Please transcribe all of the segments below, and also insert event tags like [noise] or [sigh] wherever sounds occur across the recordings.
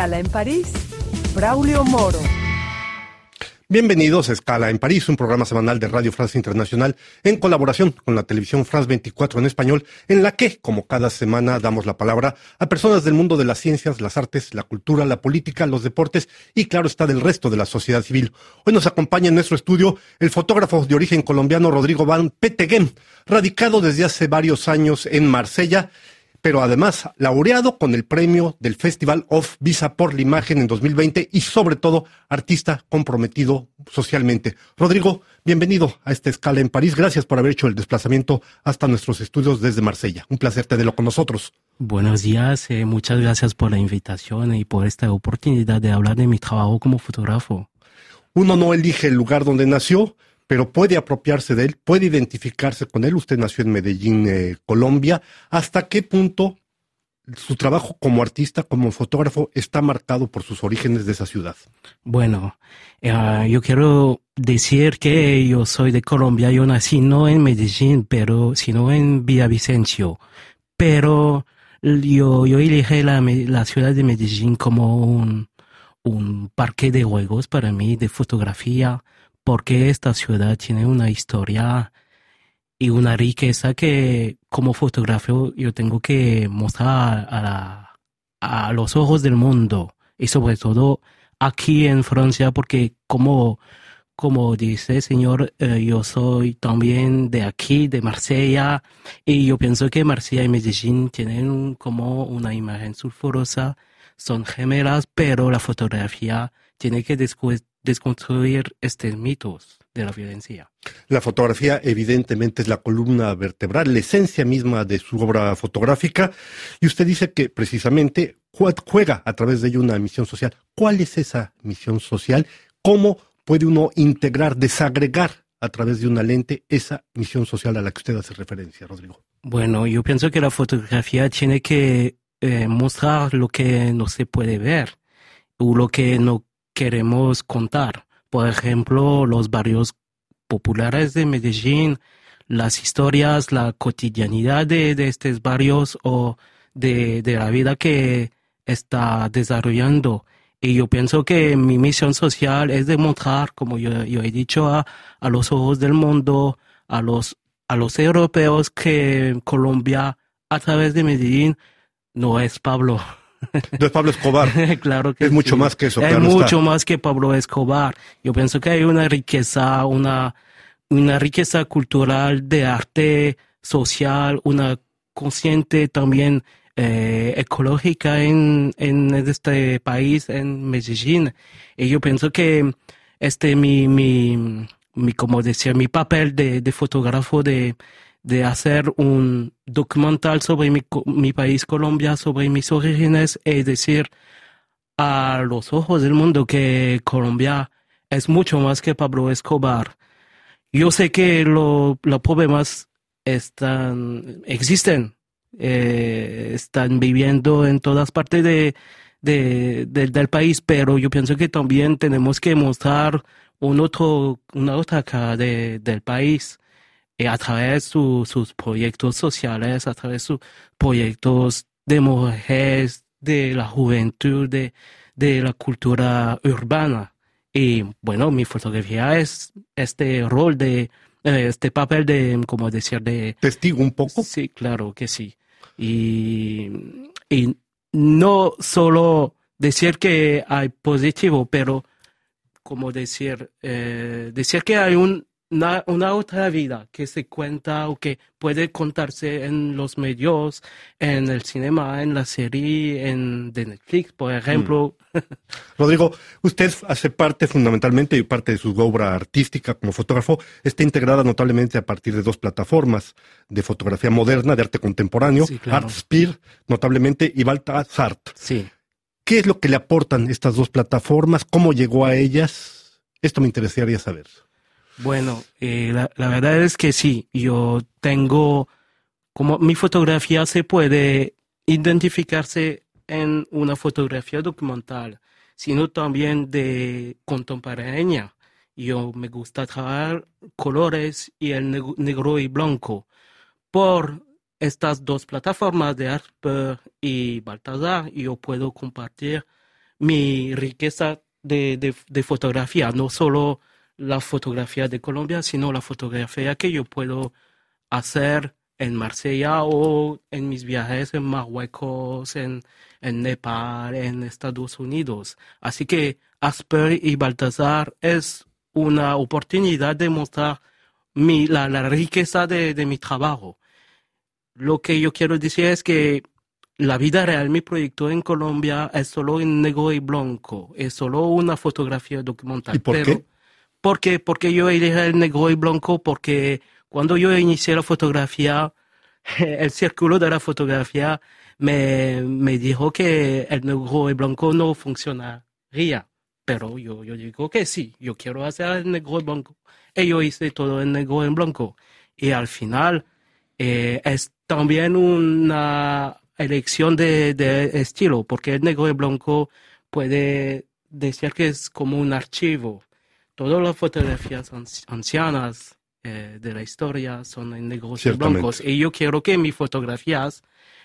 Escala en París, Braulio Moro. Bienvenidos a Escala en París, un programa semanal de Radio France Internacional en colaboración con la televisión France 24 en español, en la que, como cada semana, damos la palabra a personas del mundo de las ciencias, las artes, la cultura, la política, los deportes y, claro está, del resto de la sociedad civil. Hoy nos acompaña en nuestro estudio el fotógrafo de origen colombiano Rodrigo Van Petegem, radicado desde hace varios años en Marsella pero además laureado con el premio del Festival of Visa por la Imagen en 2020 y sobre todo artista comprometido socialmente. Rodrigo, bienvenido a esta escala en París. Gracias por haber hecho el desplazamiento hasta nuestros estudios desde Marsella. Un placer tenerlo con nosotros. Buenos días, eh, muchas gracias por la invitación y por esta oportunidad de hablar de mi trabajo como fotógrafo. Uno no elige el lugar donde nació, pero puede apropiarse de él, puede identificarse con él. Usted nació en Medellín, eh, Colombia. ¿Hasta qué punto su trabajo como artista, como fotógrafo, está marcado por sus orígenes de esa ciudad? Bueno, eh, yo quiero decir que yo soy de Colombia. Yo nací no en Medellín, pero sino en Villavicencio. Pero yo, yo la, la ciudad de Medellín como un, un parque de juegos para mí, de fotografía porque esta ciudad tiene una historia y una riqueza que como fotógrafo yo tengo que mostrar a, los ojos del mundo y sobre todo aquí en Francia porque como como dice señor eh, yo soy también de aquí de Marsella y yo pienso que Marsella y Medellín tienen como una imagen sulfurosa son gemelas pero la fotografía tiene que después desconstruir estos mitos de la violencia. La fotografía evidentemente es la columna vertebral, la esencia misma de su obra fotográfica, y usted dice que precisamente juega a través de ello una misión social. ¿Cuál es esa misión social? ¿Cómo puede uno integrar, desagregar a través de una lente esa misión social a la que usted hace referencia, Rodrigo? Bueno, yo pienso que la fotografía tiene que eh, mostrar lo que no se puede ver o lo que no queremos contar. Por ejemplo, los barrios populares de Medellín, las historias, la cotidianidad de, estos barrios o de, la vida que está desarrollando. Y yo pienso que mi misión social es demostrar, como yo, he dicho, a, a, los ojos del mundo, a los, a los europeos, que Colombia, a través de Medellín, no es Pablo. No es Pablo Escobar. [laughs] claro que es mucho más que eso. Es mucho más que Pablo Escobar. Yo pienso que hay una riqueza, una, una riqueza cultural de arte social, una consciente también eh, ecológica en, en este país, en Medellín. Y yo pienso que este mi, mi, mi como decía, mi papel de, de fotógrafo de de hacer un documental sobre mi, país Colombia, sobre mis orígenes, es decir, a los ojos del mundo que Colombia es mucho más que Pablo Escobar. Yo sé que lo, los problemas están, existen, eh, están viviendo en todas partes de, de, del país, pero yo pienso que también tenemos que mostrar un otro, una otra cara de, del país a través de sus proyectos sociales, a través de sus proyectos de mujeres, de la juventud, de, de la cultura urbana. Y bueno, mi fotografía es este rol de, eh, este papel de, como decir, de... Testigo un poco. Sí, claro que sí. Y, y no solo decir que hay positivo, pero como decir, eh, decir que hay un una, una, otra vida que se cuenta o que puede contarse en los medios, en el cinema, en la serie, en de Netflix, por ejemplo. Mm. [laughs] Rodrigo, usted hace parte fundamentalmente y parte de su obra artística como fotógrafo está integrada notablemente a partir de dos plataformas de fotografía moderna, de arte contemporáneo, sí, Artspire, notablemente, y Baltasart. Sí. ¿Qué es lo que le aportan estas dos plataformas? ¿Cómo llegó a ellas? Esto me interesaría saber. Bueno, eh, la, verdad es que sí, yo tengo, como mi fotografía se puede identificarse en una fotografía documental, sino también de contemporánea. Yo me gusta trabajar colores y el negro y blanco. Por estas dos plataformas de Arper y Baltazar, yo puedo compartir mi riqueza de fotografía, no solo la fotografía de Colombia, sino la fotografía que yo puedo hacer en Marsella o en mis viajes en Marruecos, en, en Nepal, en Estados Unidos. Así que Asper y Baltasar es una oportunidad de mostrar mi, la, la riqueza de, de mi trabajo. Lo que yo quiero decir es que la vida real, mi proyecto en Colombia es solo en negro y blanco, es solo una fotografía documental. ¿Y por pero, qué? Porque, porque yo elegí el negro y blanco porque cuando yo inicié la fotografía, [laughs] el círculo de la fotografía me, me dijo que el negro y blanco no funcionaría. Pero yo, yo digo que sí, yo quiero hacer el negro y blanco. Y yo hice todo en negro y blanco. Y al final eh, es también una elección de, de estilo, porque el negro y blanco puede decir que es como un archivo. Todas las fotografías anci- ancianas eh, de la historia son en negros y Ciertamente. blancos. Y yo quiero que mis fotografías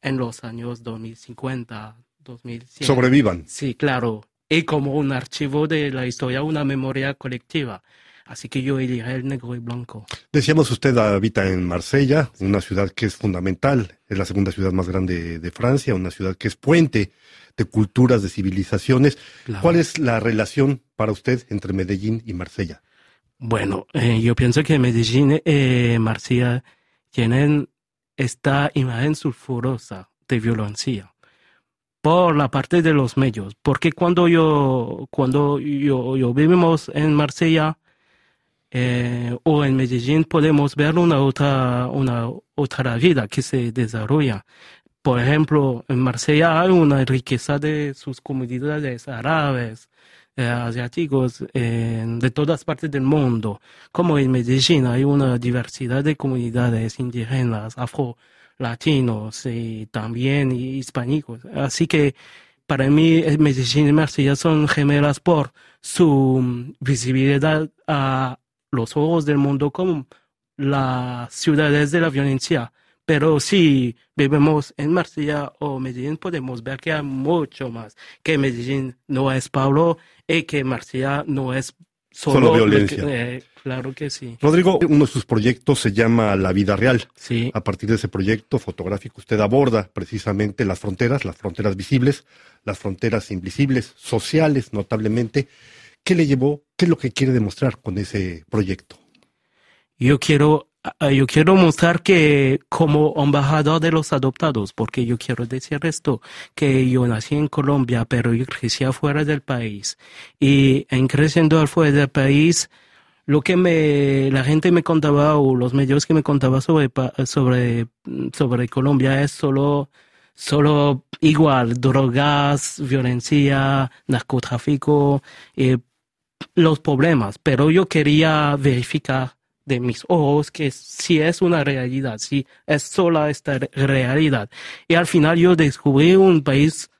en los años 2050, 2100, Sobrevivan. Sí, claro. Y como un archivo de la historia, una memoria colectiva. Así que yo elegí el negro y blanco. Decíamos, usted habita en Marsella, una ciudad que es fundamental, es la segunda ciudad más grande de Francia, una ciudad que es puente de culturas, de civilizaciones. Claro. ¿Cuál es la relación para usted entre Medellín y Marsella? Bueno, eh, yo pienso que Medellín y eh, Marsella tienen esta imagen sulfurosa de violencia por la parte de los medios, porque cuando yo cuando yo, yo vivimos en Marsella eh, o en Medellín podemos ver una otra una otra vida que se desarrolla. Por ejemplo, en Marsella hay una riqueza de sus comunidades árabes, eh, asiáticos, eh, de todas partes del mundo. Como en Medellín hay una diversidad de comunidades indígenas, afro-latinos y también hispánicos. Así que para mí eh, Medellín y Marsella son gemelas por su mm, visibilidad a los ojos del mundo como las ciudades de la violencia. Pero si vivimos en Marsella o Medellín, podemos ver que hay mucho más. Que Medellín no es Pablo y que Marsella no es solo, Solo violencia. eh, claro que sí. Rodrigo, uno de sus proyectos se llama La Vida Real. Sí. A partir de ese proyecto fotográfico usted aborda precisamente las fronteras, las fronteras visibles, las fronteras invisibles, sociales notablemente. ¿Qué le llevó? ¿Qué es lo que quiere demostrar con ese proyecto? Yo quiero, yo quiero mostrar que como embajador de los adoptados, porque yo quiero decir esto, que yo nací en Colombia, pero yo crecí afuera del país. Y en creciendo afuera del país, lo que me, la gente me contaba o los medios que me contaban sobre, sobre, sobre Colombia es solo, solo igual, drogas, violencia, narcotráfico, eh, los problemas, pero yo quería verificar de mis ojos que si es una realidad, si es sola esta re- realidad. Y al final yo descubrí un país,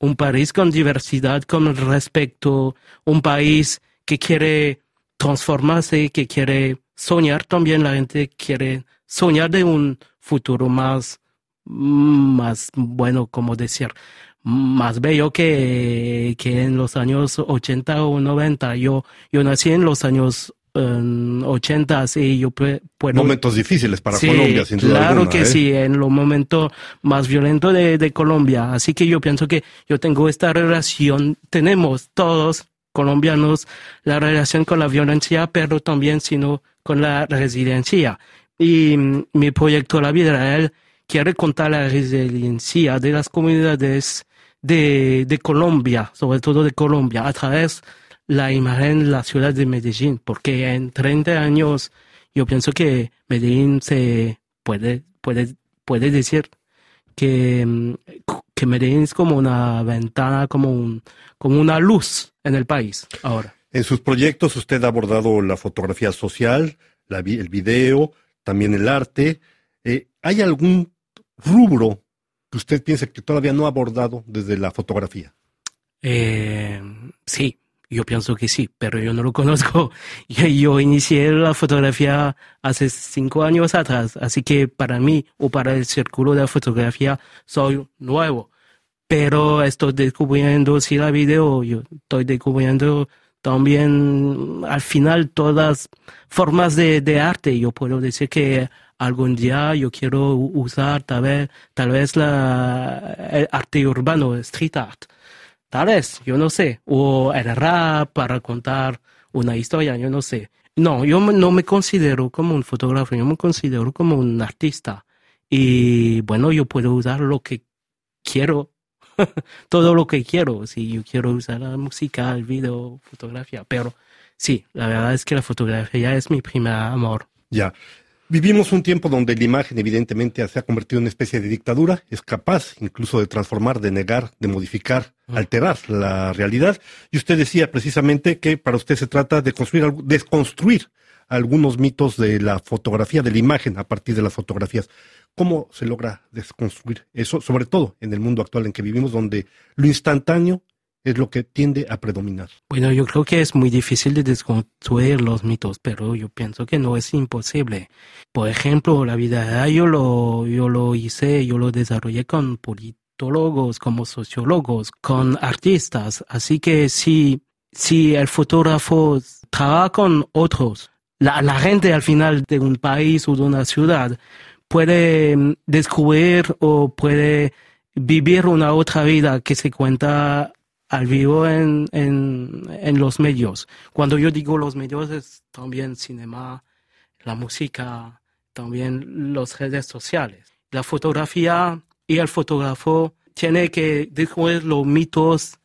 un país con diversidad, con respeto, un país que quiere transformarse, que quiere soñar también, la gente quiere soñar de un futuro más, más bueno, como decir, más bello que, que en los años 80 o 90. Yo, yo nací en los años 80 y yo puedo... Momentos difíciles para Sí, Colombia, sin duda claro alguna, que ¿eh? sí, en los momentos más violentos de, de Colombia. Así que yo pienso que yo tengo esta relación, tenemos todos colombianos la relación con la violencia, pero también sino con la resiliencia. Y mm, mi proyecto La Vida Real quiere contar la resiliencia de las comunidades de, de Colombia, sobre todo de Colombia, a través la imagen la ciudad de Medellín, porque en 30 años yo pienso que Medellín se puede, puede, puede decir que, mm, que Medellín es como una ventana, como un, como una luz en el país ahora. En sus proyectos usted ha abordado la fotografía social, la el video, también el arte. Eh, ¿Hay algún rubro que usted piense que todavía no ha abordado desde la fotografía? Eh, sí, yo pienso que sí, pero yo no lo [laughs] conozco. Yo, inicié la fotografía hace cinco años atrás, así que para mí o para el círculo de la fotografía soy nuevo. pero estoy descubriendo, si la video, yo estoy descubriendo también al final todas formas de, arte. Yo puedo decir que algún día yo quiero usar tal vez, tal vez la, el arte urbano, street art. Tal vez, yo no sé. O el rap para contar una historia, yo no sé. No, yo no me considero como un fotógrafo, yo me considero como un artista. Y bueno, yo puedo usar lo que quiero, [laughs] todo lo que quiero. Si yo quiero usar la música, el video, fotografía. Pero sí, la verdad es que la fotografía es mi primer amor. Ya. Vivimos un tiempo donde la imagen evidentemente se ha convertido en una especie de dictadura, es capaz incluso de transformar, de negar, de modificar, alterar la realidad. Y usted decía precisamente que para usted se trata de construir, desconstruir algunos mitos de la fotografía, de la imagen a partir de las fotografías. ¿Cómo se logra desconstruir eso, sobre todo en el mundo actual en que vivimos, donde lo instantáneo es lo que tiende a predominar. Bueno, yo creo que es muy difícil de desconstruir los mitos, pero yo pienso que no es imposible. Por ejemplo, la vida yo lo, yo lo hice, yo lo desarrollé con politólogos, como sociólogos, con artistas. Así que si, si el fotógrafo trabaja con otros, la, la gente al final de un país o de una ciudad puede mm, descubrir o puede vivir una otra vida que se cuenta al vivo en, en, en, los medios. Cuando yo digo los medios es también cinema, la música, también las redes sociales. La fotografía y el fotógrafo tiene que descubrir los mitos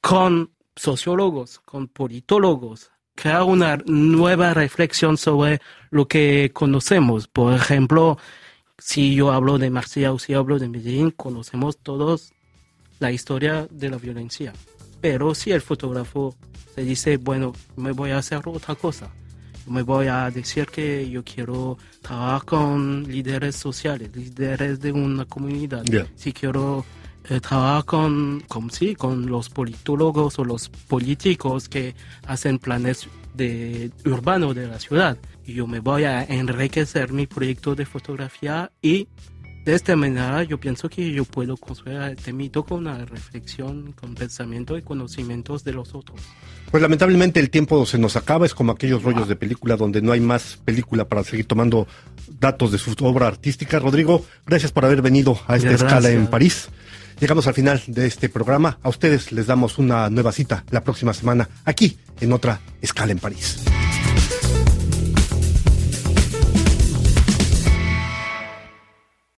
con sociólogos, con politólogos, crear una nueva reflexión sobre lo que conocemos. Por ejemplo, si yo hablo de Marsella o si hablo de Medellín, conocemos todos la historia de la violencia. Pero si el fotógrafo se dice, bueno, me voy a hacer otra cosa, me voy a decir que yo quiero trabajar con líderes sociales, líderes de una comunidad, si quiero eh, trabajar con, con, sí, con los politólogos o los políticos que hacen planes de, urbanos de la ciudad. Yo me voy a enriquecer mi proyecto de fotografía y de esta manera yo pienso que yo puedo construir este mito con una reflexión, con pensamiento y conocimientos de los otros. Pues lamentablemente el tiempo se nos acaba, es como aquellos rollos de película donde no hay más película para seguir tomando datos de su obra artística. Rodrigo, gracias por haber venido a esta escala en París. Llegamos al final de este programa. A ustedes les damos una nueva cita la próxima semana aquí en otra escala en París.